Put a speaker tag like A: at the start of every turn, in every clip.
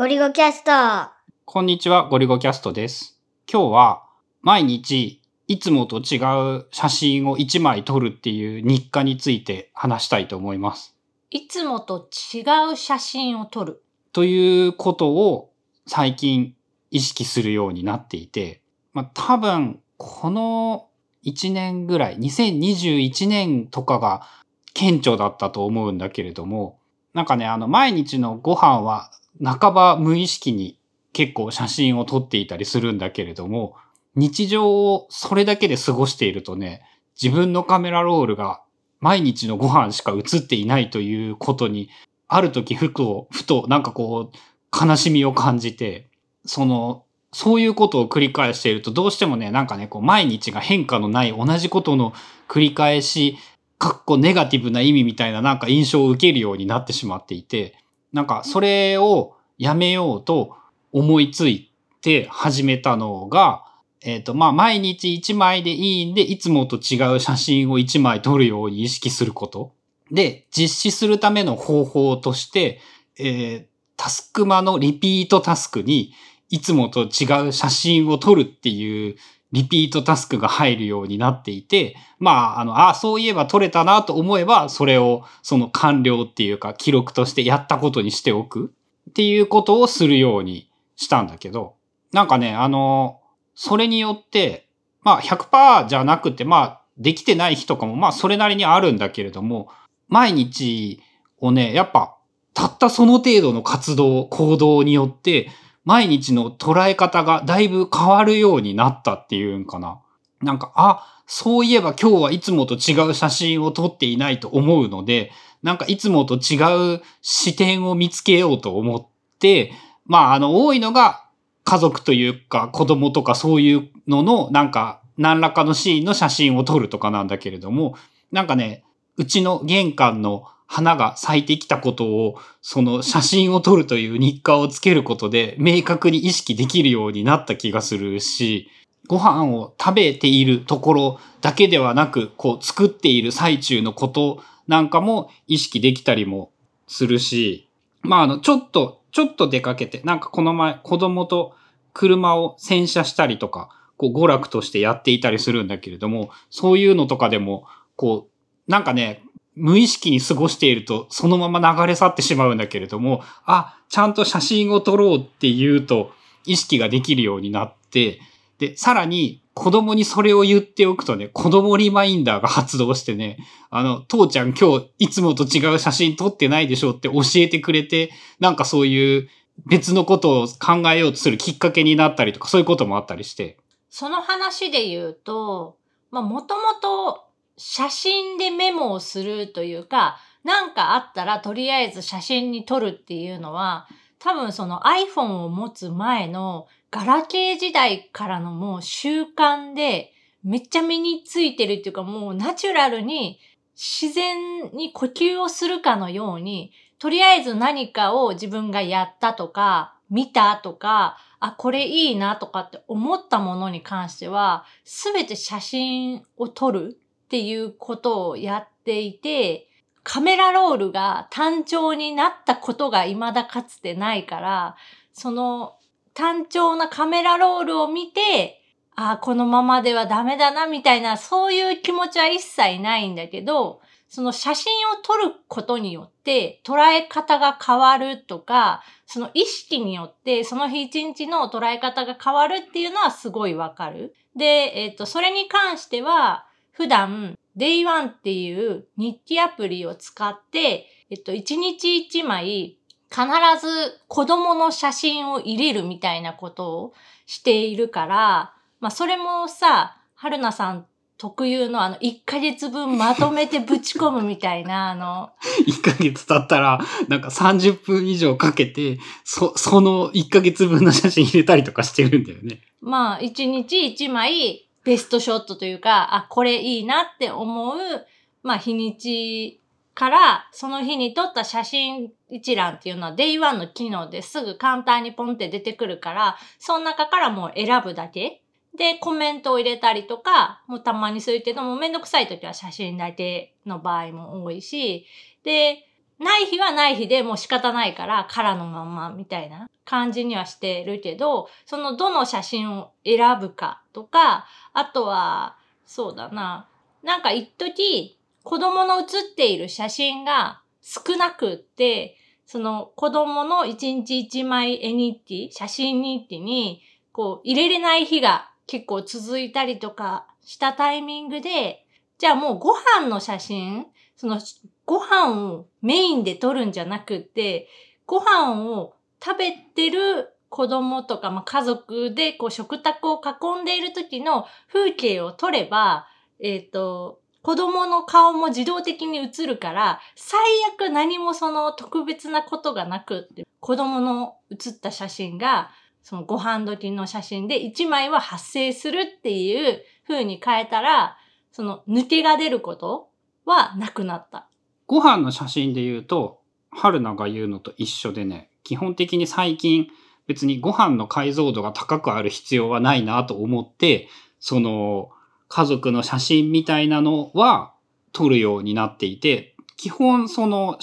A: ゴリゴキャスト。
B: こんにちは、ゴリゴキャストです。今日は毎日いつもと違う写真を1枚撮るっていう日課について話したいと思います。
C: いつもと違う写真を撮る。
B: ということを最近意識するようになっていて、まあ多分この1年ぐらい、2021年とかが顕著だったと思うんだけれども、なんかね、あの毎日のご飯は半ば無意識に結構写真を撮っていたりするんだけれども、日常をそれだけで過ごしているとね、自分のカメラロールが毎日のご飯しか映っていないということに、ある時ふと、ふとなんかこう、悲しみを感じて、その、そういうことを繰り返していると、どうしてもね、なんかね、こう、毎日が変化のない同じことの繰り返し、かっこネガティブな意味みたいななんか印象を受けるようになってしまっていて、なんかそれをやめようと思いついて始めたのが、えっ、と、まあ、毎日1枚でいいんで、いつもと違う写真を1枚撮るように意識すること。で、実施するための方法として、えータスクマのリピートタスクに、いつもと違う写真を撮るっていうリピートタスクが入るようになっていて、まあ、あの、あ、そういえば撮れたなと思えば、それをその完了っていうか記録としてやったことにしておくっていうことをするようにしたんだけど、なんかね、あの、それによって、まあ100%じゃなくて、まあできてない日とかもまあそれなりにあるんだけれども、毎日をね、やっぱたったその程度の活動、行動によって、毎日の捉え方がだいぶ変わるようになったっていうんかな。なんか、あ、そういえば今日はいつもと違う写真を撮っていないと思うので、なんかいつもと違う視点を見つけようと思って、まあ、あの、多いのが家族というか子供とかそういうののなんか何らかのシーンの写真を撮るとかなんだけれども、なんかね、うちの玄関の花が咲いてきたことを、その写真を撮るという日課をつけることで明確に意識できるようになった気がするし、ご飯を食べているところだけではなく、こう作っている最中のことなんかも意識できたりもするし、まああの、ちょっと、ちょっと出かけて、なんかこの前子供と車を洗車したりとか、こう娯楽としてやっていたりするんだけれども、そういうのとかでも、こう、なんかね、無意識に過ごしているとそのまま流れ去ってしまうんだけれども、あ、ちゃんと写真を撮ろうって言うと意識ができるようになって、で、さらに子供にそれを言っておくとね、子供リマインダーが発動してね、あの、父ちゃん今日いつもと違う写真撮ってないでしょって教えてくれて、なんかそういう別のことを考えようとするきっかけになったりとか、そういうこともあったりして。
C: その話で言うと、まあ、もともと写真でメモをするというか、なんかあったらとりあえず写真に撮るっていうのは、多分その iPhone を持つ前のガラケー時代からのもう習慣でめっちゃ身についてるっていうかもうナチュラルに自然に呼吸をするかのように、とりあえず何かを自分がやったとか、見たとか、あ、これいいなとかって思ったものに関しては、すべて写真を撮るっていうことをやっていて、カメラロールが単調になったことが未だかつてないから、その単調なカメラロールを見て、ああこのままではダメだなみたいな、そういう気持ちは一切ないんだけど、その写真を撮ることによって捉え方が変わるとか、その意識によってその日一日の捉え方が変わるっていうのはすごいわかる。で、えっ、と、それに関しては、普段 Day1 っていう日記アプリを使って、えっと、一日一枚必ず子供の写真を入れるみたいなことをしているから、まあそれもさ、春菜さん特有のあの1ヶ月分まとめてぶち込むみたいな、あの、
B: 1ヶ月経ったら、なんか30分以上かけて、そ、その1ヶ月分の写真入れたりとかしてるんだよね。
C: まあ一日一枚ベストショットというか、あ、これいいなって思う、まあ日にちから、その日に撮った写真一覧っていうのは Day1 の機能ですぐ簡単にポンって出てくるから、その中からもう選ぶだけ。で、コメントを入れたりとか、もうたまにするけども、めんどくさい時は写真だけの場合も多いし、で、ない日はない日でもう仕方ないから、空のまんまみたいな感じにはしてるけど、そのどの写真を選ぶかとか、あとは、そうだな、なんか一時子供の写っている写真が少なくって、その子供の一日一枚絵日記、写真日記にこう入れれない日が結構続いたりとかしたタイミングで、じゃあもうご飯の写真、そのご飯をメインで撮るんじゃなくて、ご飯を食べてる子供とか、まあ、家族でこう食卓を囲んでいる時の風景を撮れば、えっ、と、子供の顔も自動的に映るから、最悪何もその特別なことがなくって、子供の写った写真が、そのご飯時の写真で1枚は発生するっていう風に変えたら、その抜けが出ることはなくなった。
B: ご飯の写真で言うと、春菜が言うのと一緒でね、基本的に最近別にご飯の解像度が高くある必要はないなと思って、その家族の写真みたいなのは撮るようになっていて、基本その、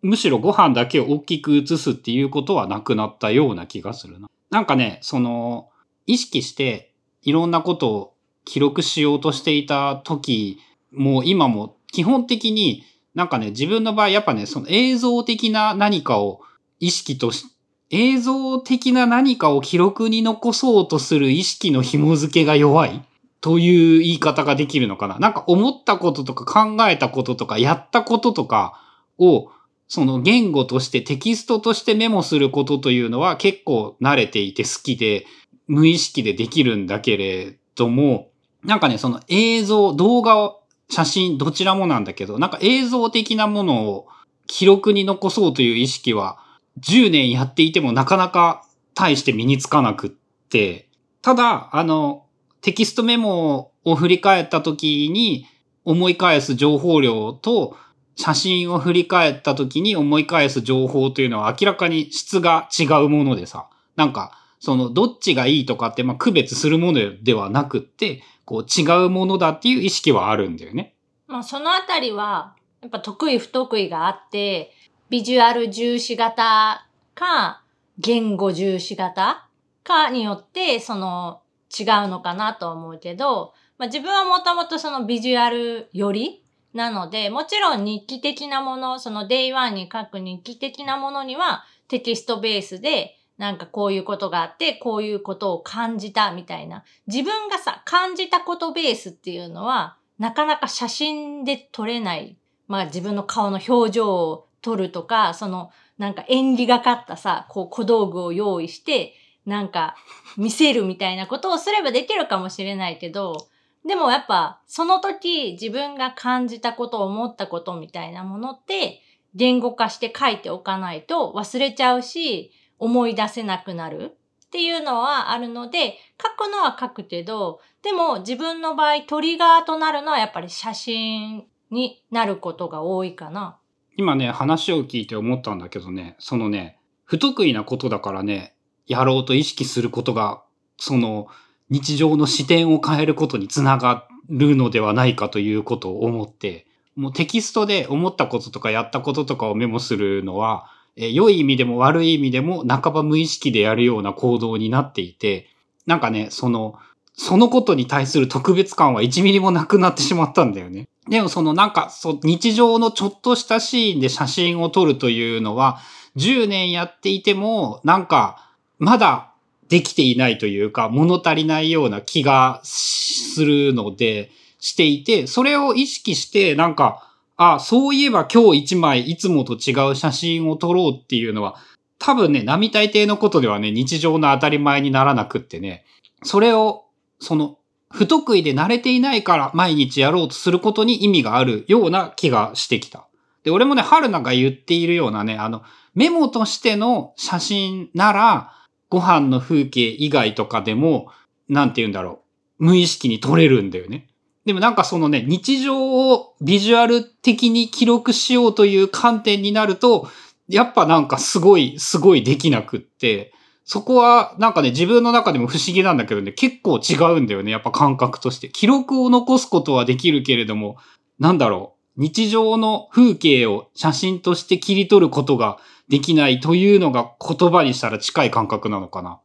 B: むしろご飯だけを大きく写すっていうことはなくなったような気がするな。なんかね、その、意識していろんなことを記録しようとしていた時も今も基本的になんかね、自分の場合やっぱね、その映像的な何かを意識とし、映像的な何かを記録に残そうとする意識の紐付けが弱いという言い方ができるのかな。なんか思ったこととか考えたこととかやったこととかをその言語としてテキストとしてメモすることというのは結構慣れていて好きで無意識でできるんだけれども、なんかね、その映像、動画を、写真、どちらもなんだけど、なんか映像的なものを記録に残そうという意識は10年やっていてもなかなか大して身につかなくって、ただ、あの、テキストメモを振り返った時に思い返す情報量と写真を振り返った時に思い返す情報というのは明らかに質が違うものでさ、なんか、その、どっちがいいとかって、まあ、区別するものではなくって、こう、違うものだっていう意識はあるんだよね。
C: まあそのあたりは、やっぱ得意不得意があって、ビジュアル重視型か、言語重視型かによって、その違うのかなと思うけど、まあ自分はもともとそのビジュアルよりなので、もちろん日記的なもの、その Day1 に書く日記的なものにはテキストベースで、なんかこういうことがあって、こういうことを感じたみたいな。自分がさ、感じたことベースっていうのは、なかなか写真で撮れない。まあ自分の顔の表情を撮るとか、そのなんか演技がかったさ、こう小道具を用意して、なんか見せるみたいなことをすればできるかもしれないけど、でもやっぱその時自分が感じたこと、思ったことみたいなものって言語化して書いておかないと忘れちゃうし、思い出せなくなるっていうのはあるので、書くのは書くけど、でも自分の場合トリガーとなるのはやっぱり写真になることが多いかな。
B: 今ね、話を聞いて思ったんだけどね、そのね、不得意なことだからね、やろうと意識することが、その、日常の視点を変えることにつながるのではないかということを思って、もうテキストで思ったこととかやったこととかをメモするのは、え良い意味でも悪い意味でも半ば無意識でやるような行動になっていて、なんかね、その、そのことに対する特別感は1ミリもなくなってしまったんだよね。でもそのなんか、そ、日常のちょっとしたシーンで写真を撮るというのは、10年やっていても、なんか、まだできていないというか、物足りないような気がするので、していて、それを意識して、なんか、あ、そういえば今日一枚いつもと違う写真を撮ろうっていうのは、多分ね、並大抵のことではね、日常の当たり前にならなくってね、それを、その、不得意で慣れていないから毎日やろうとすることに意味があるような気がしてきた。で、俺もね、春菜が言っているようなね、あの、メモとしての写真なら、ご飯の風景以外とかでも、なんて言うんだろう、無意識に撮れるんだよね。でもなんかそのね、日常をビジュアル的に記録しようという観点になると、やっぱなんかすごい、すごいできなくって、そこはなんかね、自分の中でも不思議なんだけどね、結構違うんだよね、やっぱ感覚として。記録を残すことはできるけれども、なんだろう、日常の風景を写真として切り取ることができないというのが言葉にしたら近い感覚なのかな。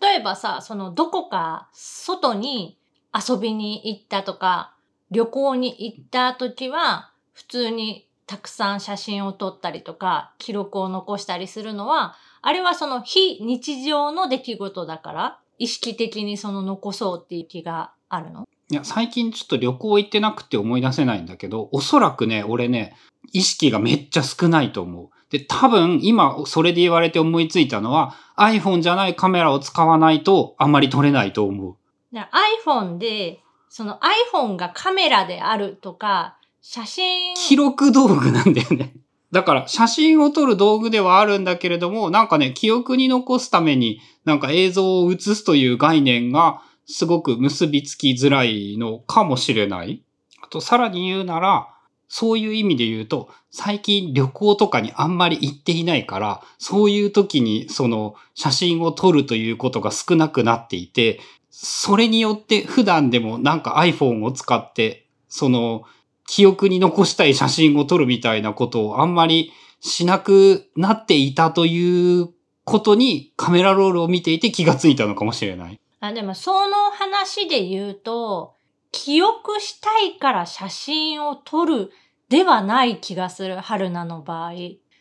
C: 例えばさ、そのどこか外に遊びに行ったとか、旅行に行った時は、普通にたくさん写真を撮ったりとか、記録を残したりするのは、あれはその非日常の出来事だから、意識的にその残そうっていう気があるの？
B: いや、最近ちょっと旅行行ってなくて思い出せないんだけど、おそらくね、俺ね、意識がめっちゃ少ないと思う。で、多分今それで言われて思いついたのは iPhone じゃないカメラを使わないとあんまり撮れないと思う。
C: iPhone で、その iPhone がカメラであるとか、写真、
B: 記録道具なんだよね。だから写真を撮る道具ではあるんだけれども、なんかね、記憶に残すためになんか映像を映すという概念がすごく結びつきづらいのかもしれない。あとさらに言うなら、そういう意味で言うと、最近旅行とかにあんまり行っていないから、そういう時にその写真を撮るということが少なくなっていて、それによって普段でもなんか iPhone を使って、その記憶に残したい写真を撮るみたいなことをあんまりしなくなっていたということにカメラロールを見ていて気がついたのかもしれない。
C: あ、でもその話で言うと、記憶したいから写真を撮るではない気がする、春菜の場合。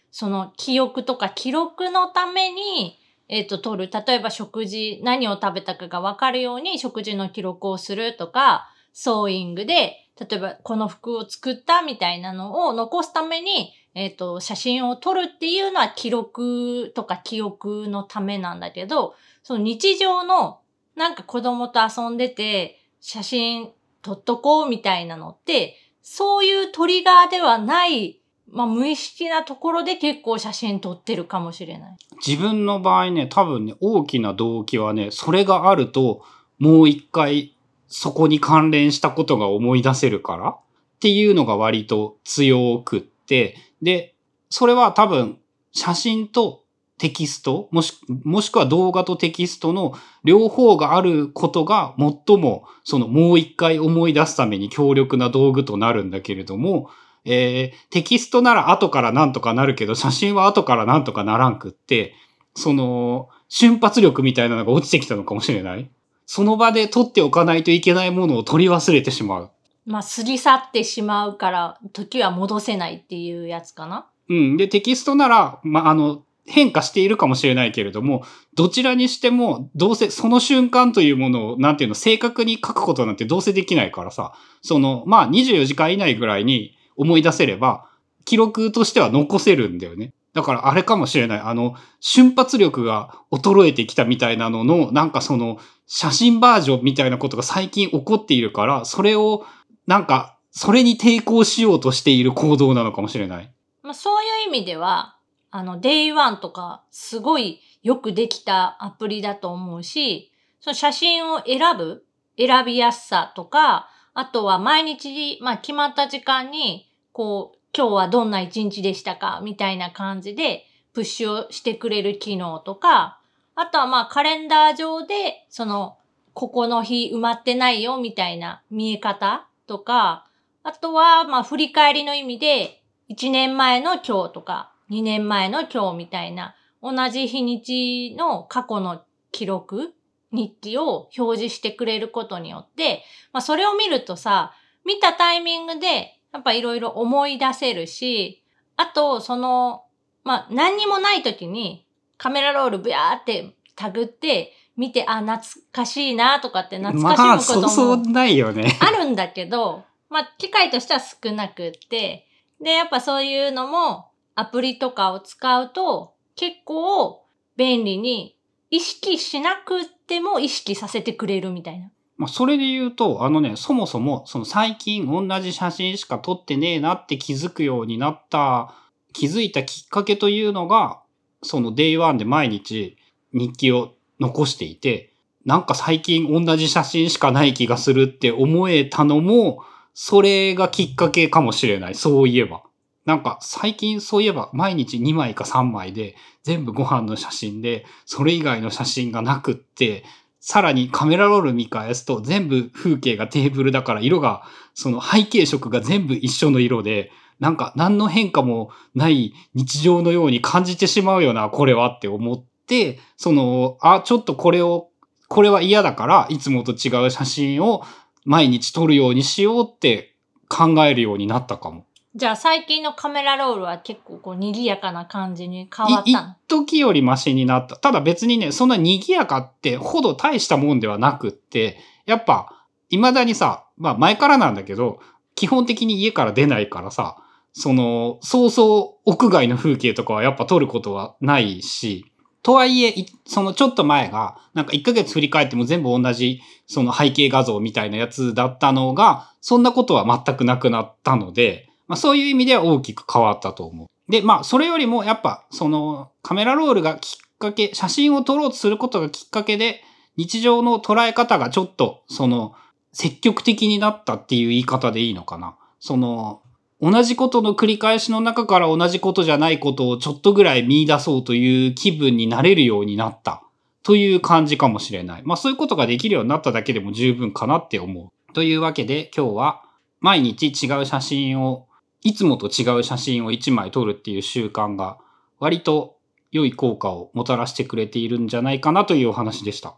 C: その記憶とか記録のために、えっ、と、撮る。例えば食事、何を食べたかがわかるように食事の記録をするとか、ソーイングで、例えばこの服を作ったみたいなのを残すために、えっ、と、写真を撮るっていうのは記録とか記憶のためなんだけど、その日常のなんか子供と遊んでて、写真撮っとこうみたいなのって、そういうトリガーではない、まあ無意識なところで結構写真撮ってるかもしれない。
B: 自分の場合ね、多分ね、大きな動機はね、それがあると、もう一回そこに関連したことが思い出せるからっていうのが割と強くって、で、それは多分写真とテキスト、もし、もしくは動画とテキストの両方があることが最もそのもう一回思い出すために強力な道具となるんだけれども、えーテキストなら後からなんとかなるけど、写真は後からなんとかならんくって、その、瞬発力みたいなのが落ちてきたのかもしれない？その場で撮っておかないといけないものを取り忘れてしまう。
C: まあ過ぎ去ってしまうから、時は戻せないっていうやつかな？
B: うん。で、テキストなら、まあ、あの、変化しているかもしれないけれども、どちらにしても、どうせその瞬間というものを、なんていうの、正確に書くことなんてどうせできないからさ、その、まあ、24時間以内ぐらいに思い出せれば、記録としては残せるんだよね。だからあれかもしれない。あの、瞬発力が衰えてきたみたいなのの、なんかその、写真バージョンみたいなことが最近起こっているから、それを、なんか、それに抵抗しようとしている行動なのかもしれない。
C: まあそういう意味では、あの、Day1 とか、すごいよくできたアプリだと思うし、その写真を選ぶ、選びやすさとか、あとは毎日、まあ決まった時間に、こう、今日はどんな一日でしたか、みたいな感じで、プッシュをしてくれる機能とか、あとはまあカレンダー上で、その、ここの日埋まってないよ、みたいな見え方とか、あとはまあ振り返りの意味で、1年前の今日とか、2年前の今日みたいな、同じ日にちの過去の記録、日記を表示してくれることによって、まあそれを見るとさ、見たタイミングで、やっぱいろいろ思い出せるし、あと、その、まあ何にもない時にカメラロールブヤーってタグって見て、あ、懐かしいなとかって懐かし
B: まあ、
C: むことも、
B: そうそうないよね。
C: あるんだけど、まあ、機会としては少なくって、で、やっぱそういうのも、アプリとかを使うと、結構便利に、意識しなくっても意識させてくれるみたいな。
B: まあ、それで言うと、あのね、そもそも、その最近同じ写真しか撮ってねえなって気づくようになった、気づいたきっかけというのが、その Day1 で毎日日記を残していて、なんか最近同じ写真しかない気がするって思えたのも、それがきっかけかもしれない。そういえば。なんか最近そういえば毎日2枚か3枚で全部ご飯の写真で、それ以外の写真がなくって、さらにカメラロール見返すと全部風景がテーブルだから色が、その背景色が全部一緒の色で、なんか何の変化もない日常のように感じてしまうよな、これはって思って、その、あ、ちょっとこれを、これは嫌だから、いつもと違う写真を毎日撮るようにしようって考えるようになったかも。
C: じゃあ最近のカメラロールは結構こう賑やかな感じに変わったの？
B: 一時よりマシになった。ただ別にね、そんな賑やかってほど大したもんではなくって、やっぱ、未だにさ、まあ前からなんだけど、基本的に家から出ないからさ、その、そうそう屋外の風景とかはやっぱ撮ることはないし、とはいえ、そのちょっと前が、なんか1ヶ月振り返っても全部同じ、その背景画像みたいなやつだったのが、そんなことは全くなくなったので、まあそういう意味では大きく変わったと思う。で、まあそれよりもやっぱ、そのカメラロールがきっかけ、写真を撮ろうとすることがきっかけで、日常の捉え方がちょっと、その、積極的になったっていう言い方でいいのかな。その、同じことの繰り返しの中から同じことじゃないことをちょっとぐらい見出そうという気分になれるようになったという感じかもしれない。まあそういうことができるようになっただけでも十分かなって思う。というわけで今日は毎日違う写真を、いつもと違う写真を1枚撮るっていう習慣が割と良い効果をもたらしてくれているんじゃないかなというお話でした。